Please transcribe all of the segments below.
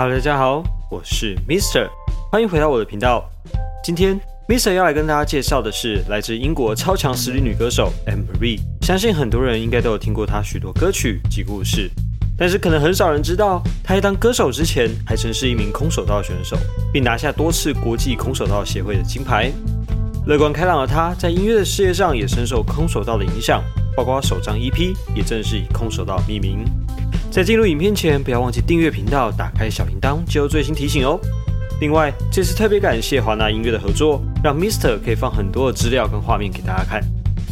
Hello，大家好，我是 Mister，欢迎回到我的频道。今天 Mister 要来跟大家介绍的是来自英国超强实力女歌手 Anne-Marie。相信很多人应该都有听过她许多歌曲及故事，但是可能很少人知道，她在当歌手之前还曾是一名空手道选手，并拿下多次国际空手道协会的金牌。乐观开朗的她，在音乐的事业上也深受空手道的影响，包括首张 EP 也正是以空手道命名。在进入影片前，不要忘记订阅频道，打开小铃铛，接收最新提醒哦。另外，这次特别感谢华纳音乐的合作，让 Mr 可以放很多的资料跟画面给大家看。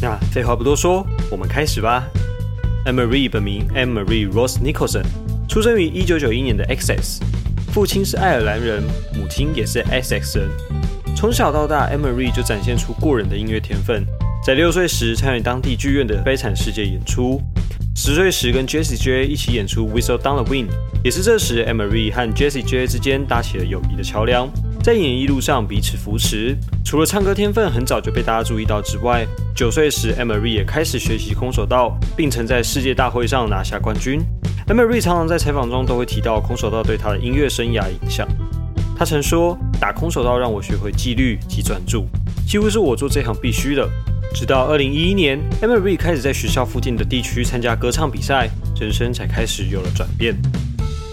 那废话不多说，我们开始吧。Anne-Marie 本名 Anne-Marie Rose Nicholson，出生于一九九一年的 Essex，父亲是爱尔兰人，母亲也是 Essex 人。从小到大，Anne-Marie 就展现出过人的音乐天分，在六岁时参与当地剧院的《悲惨世界》演出。十岁时跟 Jessie J 一起演出《Whistle Down the Wind》，也是这时 Anne-Marie 和 Jessie J 之间搭起了友谊的桥梁，在演艺路上彼此扶持。除了唱歌天分很早就被大家注意到之外，九岁时 Anne-Marie 也开始学习空手道，并曾在世界大会上拿下冠军。Anne-Marie 常常在采访中都会提到空手道对她的音乐生涯影响。她曾说：“打空手道让我学会纪律及专注，几乎是我做这行必须的。”直到二零一一年，Anne-Marie 开始在学校附近的地区参加歌唱比赛，人生才开始有了转变。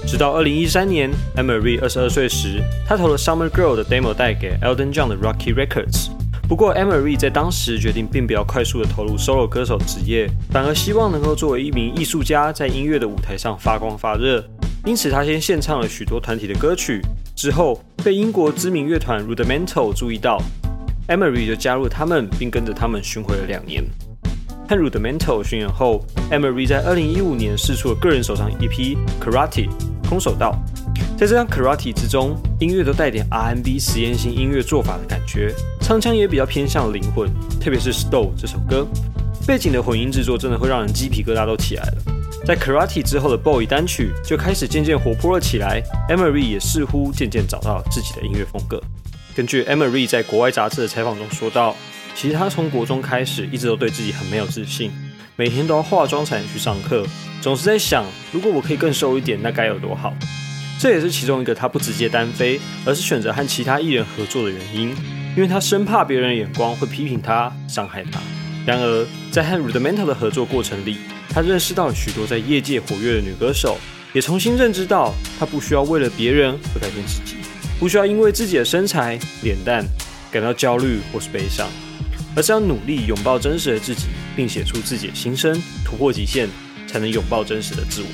直到二零一三年，Anne-Marie 二十二岁时，她投了《Summer Girl》的 demo 带给 Elton John 的 Rocky Records。不过，Anne-Marie 在当时决定并不要快速的投入 solo 歌手职业，反而希望能够作为一名艺术家，在音乐的舞台上发光发热。因此，她先献唱了许多团体的歌曲，之后被英国知名乐团 Rudimental 注意到。Emery 就加入他们，并跟着他们巡回了两年。和 Rudimental 巡演后，Emery 在2015年试出了个人首张 EP《Karate》空手道。在这张《Karate》之中，音乐都带点 R&B 实验性音乐做法的感觉，唱腔也比较偏向灵魂，特别是《Stole》这首歌，背景的混音制作真的会让人鸡皮疙瘩都起来了。在《Karate》之后的《Boy》单曲就开始渐渐活泼了起来，Emery 也似乎渐渐找到了自己的音乐风格。根据 Emory 在国外杂志的采访中说道，其实她从国中开始一直都对自己很没有自信，每天都要化妆才能去上课，总是在想，如果我可以更瘦一点，那该有多好。这也是其中一个他不直接单飞，而是选择和其他艺人合作的原因，因为他生怕别人的眼光会批评他、伤害他。然而，在和 Rudimental 的合作过程里，他认识到了许多在业界活跃的女歌手，也重新认知到他不需要为了别人而改变自己。不需要因为自己的身材、脸蛋感到焦虑或是悲伤，而是要努力拥抱真实的自己，并写出自己的心声，突破极限，才能拥抱真实的自我。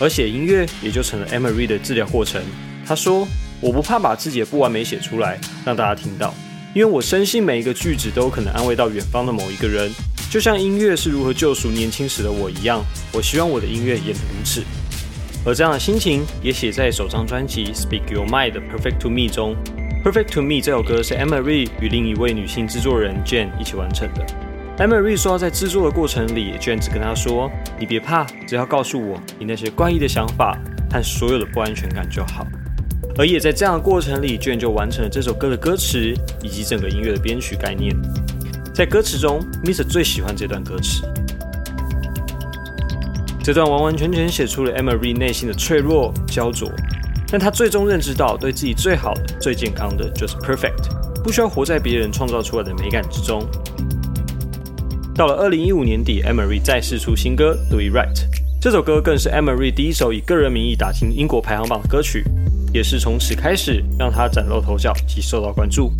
而写音乐也就成了 Anne-Marie 的治疗过程。他说：“我不怕把自己的不完美写出来，让大家听到，因为我深信每一个句子都有可能安慰到远方的某一个人，就像音乐是如何救赎年轻时的我一样。我希望我的音乐也能如此。”而这样的心情也写在首张专辑《Speak Your Mind》的《Perfect to Me》中。《Perfect to Me》这首歌是 Emery 与另一位女性制作人 Jane 一起完成的。Emery 说，在制作的过程里，Jane 只跟她说：“你别怕，只要告诉我你那些怪异的想法和所有的不安全感就好。”而也在这样的过程里，Jane 就完成了这首歌的歌词以及整个音乐的编曲概念。在歌词中，Mr 最喜欢这段歌词。这段完完全全写出了 Emery 内心的脆弱、焦灼，但她最终认知到，对自己最好的、最健康的就是 perfect，不需要活在别人创造出来的美感之中。到了二零一五年底，Emery 再试出新歌《Do It Right》，这首歌更是 Emery 第一首以个人名义打进英国排行榜的歌曲，也是从此开始让她崭露头角及受到关注。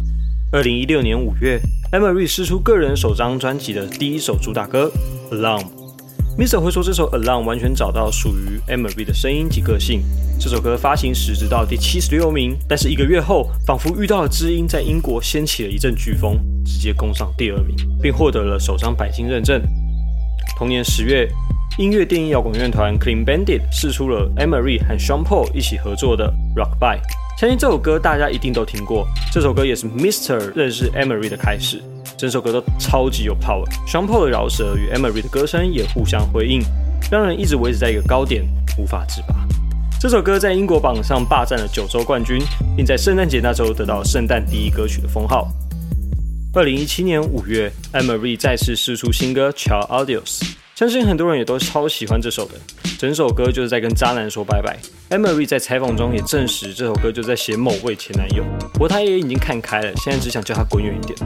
二零一六年五月，Anne-Marie 释出个人首张专辑的第一首主打歌《Alone》。Mr 会说这首《Alone》完全找到属于 Emery 的声音及个性。这首歌发行时直到第七十六名，但是一个月后，仿佛遇到了知音，在英国掀起了一阵飓风，直接攻上第二名，并获得了首张白金认证。同年十月，音乐电音摇滚乐团 Clean Bandit 试出了 Anne-Marie 和 Sean Paul 一起合作的《Rockaby》，相信这首歌大家一定都听过。这首歌也是 Mr 认识 Anne-Marie 的开始。整首歌都超级有 power，双 o 的饶舌与 Emery 的歌声也互相辉映，让人一直维持在一个高点，无法自拔。这首歌在英国榜上霸占了九周冠军，并在圣诞节那周得到圣诞第一歌曲的封号。二零一七年五月，Emery 再次释出新歌《Ciao Adios》，相信很多人也都超喜欢这首的。整首歌就是在跟渣男说拜拜 Amerie 在采访中也证实这首歌就在写某位前男友，不过他也已经看开了，现在只想叫他滚远一点。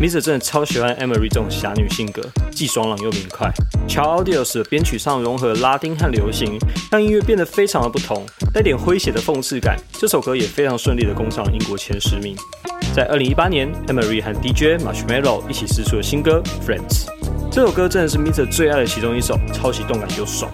Mr. 真的超喜欢 Emery 这种侠女性格，既爽朗又明快。乔 Audios 的编曲上融合拉丁和流行，让音乐变得非常的不同，带点诙谐的讽刺感。这首歌也非常顺利的攻上了英国前十名。在二零一八年，Emery 和 DJ Marshmello 一起释出了新歌《Friends》。这首歌真的是 Mr. 最爱的其中一首，超级动感又爽。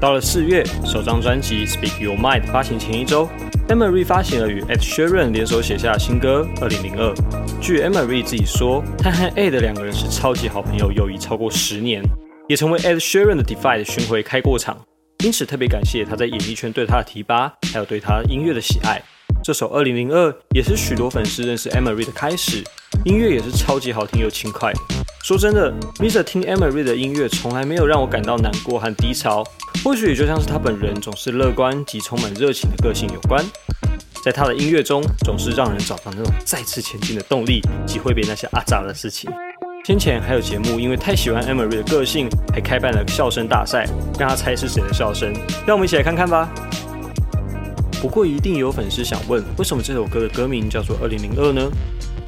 到了四月，首张专辑《Speak Your Mind》发行前一周 Emery 发行了与 Ed Sheeran 联手写下的新歌《二零零二》。据 Emery 自己说，他和 Ed 两个人是超级好朋友，友谊超过十年，也成为 Ed Sheeran 的 Defy 的巡回开过场，因此特别感谢他在演艺圈对他的提拔，还有对他音乐的喜爱。这首《二零零二》也是许多粉丝认识 Emery 的开始，音乐也是超级好听又轻快。说真的，Mr. 听 Amerie 的音乐从来没有让我感到难过和低潮。或许也就像是他本人总是乐观及充满热情的个性有关，在他的音乐中总是让人找到那种再次前进的动力及挥别那些阿杂的事情。先前还有节目因为太喜欢 Amerie 的个性，还开办了笑声大赛，让他猜是谁的笑声。让我们一起来看看吧。不过一定有粉丝想问，为什么这首歌的歌名叫做《二零零二》呢？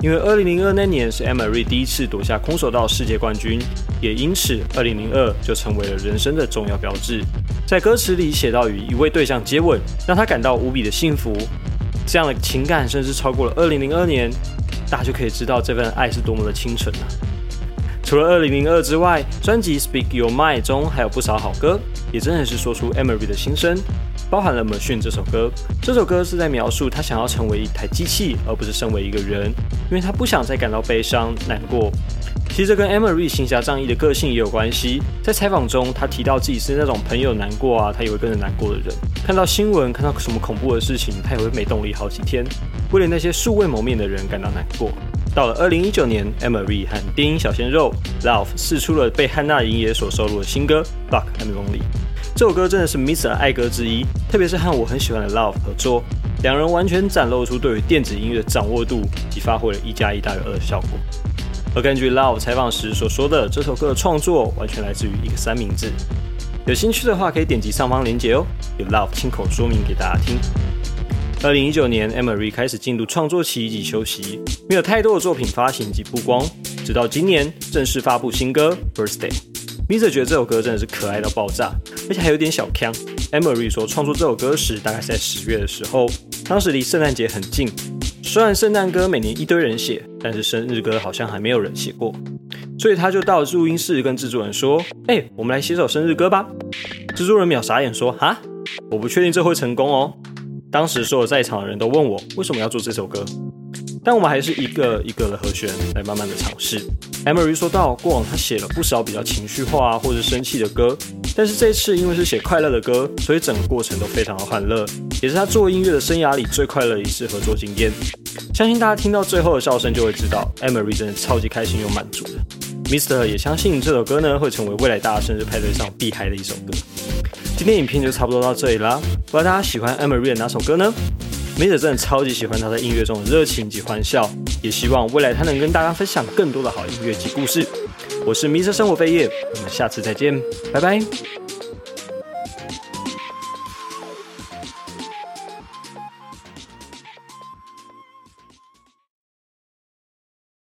因为二零零二那年是 Amerie 第一次夺下空手道世界冠军，也因此二零零二就成为了人生的重要标志。在歌词里写到与一位对象接吻，让他感到无比的幸福，这样的情感甚至超过了二零零二年，大家就可以知道这份爱是多么的清纯了。除了二零零二之外，专辑《Speak Your Mind》中还有不少好歌，也真的是说出 Amerie 的心声。包含了《Machine》这首歌，这首歌是在描述他想要成为一台机器，而不是身为一个人，因为他不想再感到悲伤难过。其实这跟 Emery 行侠仗义的个性也有关系。在采访中，他提到自己是那种朋友难过啊，他也会跟着难过的人。看到新闻，看到什么恐怖的事情，他也会没动力好几天，为了那些素未谋面的人感到难过。到了二零一九年，Emery 和电音小鲜肉 Love 试出了被汉娜影业所收录的新歌《Buck and Lonely》。这首歌真的是 Mr. 爱歌之一，特别是和我很喜欢的 Love 合作，两人完全展露出对于电子音乐的掌握度，及发挥了一加一大于二的效果。而根据 Love 采访时所说的，这首歌的创作完全来自于一个三明治。有兴趣的话，可以点击上方链接哦，有 Love 亲口说明给大家听。二零一九年，Emery 开始进入创作期及休息，没有太多的作品发行及曝光，直到今年正式发布新歌《Birthday》。Mr. 觉得这首歌真的是可爱到爆炸，而且还有点小锵。Amerie 说创作这首歌时大概是在十月的时候，当时离圣诞节很近。虽然圣诞歌每年一堆人写，但是生日歌好像还没有人写过，所以他就到录音室跟制作人说：“哎、我们来写首生日歌吧。”制作人秒傻眼说：“哈，我不确定这会成功哦。”当时所有在场的人都问我为什么要做这首歌。但我们还是一个一个的和弦来慢慢的尝试。Emery 说到，过往他写了不少比较情绪化或者生气的歌，但是这次因为是写快乐的歌，所以整个过程都非常的欢乐，也是他做音乐的生涯里最快乐一次合作经验。相信大家听到最后的笑声就会知道，Emery 真的超级开心又满足的。Mr. 也相信这首歌呢会成为未来大家生日派对上必嗨的一首歌。今天影片就差不多到这里啦，不知道大家喜欢 Emery 的哪首歌呢？Mr. 真的超级喜欢他在音乐中的热情及欢笑，也希望未来他能跟大家分享更多的好音乐及故事。我是 Mr. 生活飞叶，我们下次再见，拜拜。